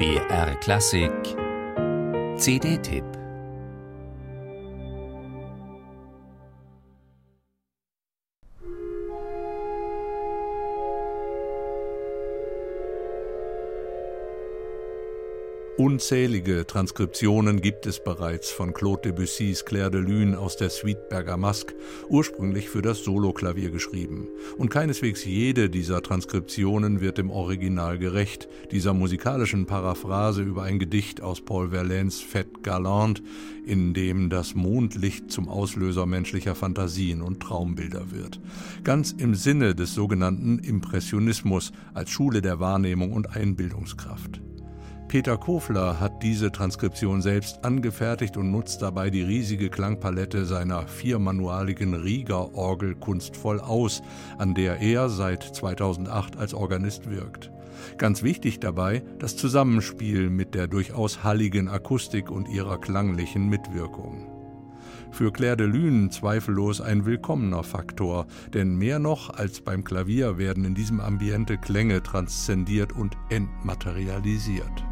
BR Klassik. CD-Tipp Unzählige Transkriptionen gibt es bereits von Claude Debussys Claire de Lune aus der Suite Bergamasque, ursprünglich für das Soloklavier geschrieben. Und keineswegs jede dieser Transkriptionen wird dem Original gerecht, dieser musikalischen Paraphrase über ein Gedicht aus Paul Verlaines Fête Galante, in dem das Mondlicht zum Auslöser menschlicher Fantasien und Traumbilder wird. Ganz im Sinne des sogenannten Impressionismus als Schule der Wahrnehmung und Einbildungskraft. Peter Kofler hat diese Transkription selbst angefertigt und nutzt dabei die riesige Klangpalette seiner viermanualigen Rieger-Orgel kunstvoll aus, an der er seit 2008 als Organist wirkt. Ganz wichtig dabei das Zusammenspiel mit der durchaus halligen Akustik und ihrer klanglichen Mitwirkung. Für Claire de Lune zweifellos ein willkommener Faktor, denn mehr noch als beim Klavier werden in diesem Ambiente Klänge transzendiert und entmaterialisiert.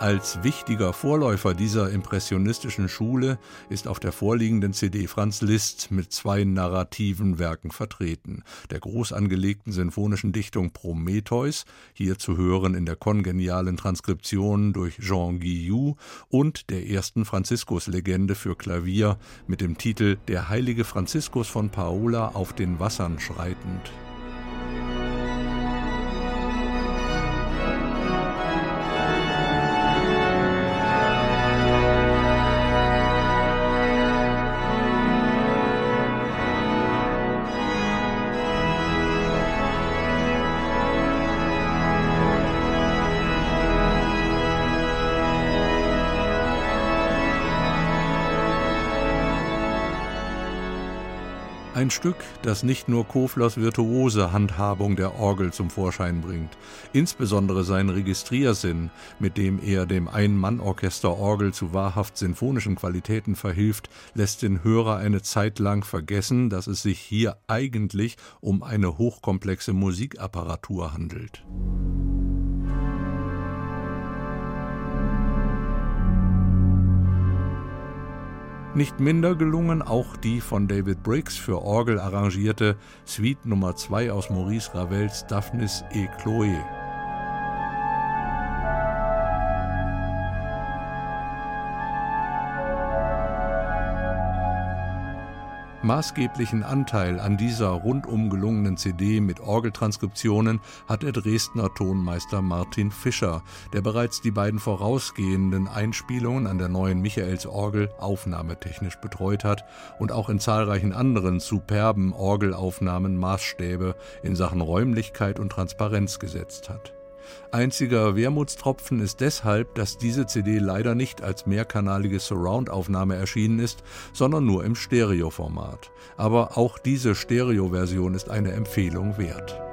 Als wichtiger Vorläufer dieser impressionistischen Schule ist auf der vorliegenden CD Franz Liszt mit zwei narrativen Werken vertreten. Der groß angelegten sinfonischen Dichtung Prometheus, hier zu hören in der kongenialen Transkription durch Jean Guillou, und der ersten Franziskus-Legende für Klavier mit dem Titel Der heilige Franziskus von Paola auf den Wassern schreitend. Ein Stück, das nicht nur Koflers virtuose Handhabung der Orgel zum Vorschein bringt, insbesondere seinen Registriersinn, mit dem er dem Ein-Mann-Orchester Orgel zu wahrhaft sinfonischen Qualitäten verhilft, lässt den Hörer eine Zeit lang vergessen, dass es sich hier eigentlich um eine hochkomplexe Musikapparatur handelt. Nicht minder gelungen auch die von David Briggs für Orgel arrangierte Suite Nummer 2 aus Maurice Ravels Daphnis et Chloé. Maßgeblichen Anteil an dieser rundum gelungenen CD mit Orgeltranskriptionen hat der Dresdner Tonmeister Martin Fischer, der bereits die beiden vorausgehenden Einspielungen an der neuen Michaelsorgel aufnahmetechnisch betreut hat und auch in zahlreichen anderen superben Orgelaufnahmen Maßstäbe in Sachen Räumlichkeit und Transparenz gesetzt hat. Einziger Wermutstropfen ist deshalb, dass diese CD leider nicht als mehrkanalige Surround-Aufnahme erschienen ist, sondern nur im Stereoformat. Aber auch diese Stereo-Version ist eine Empfehlung wert.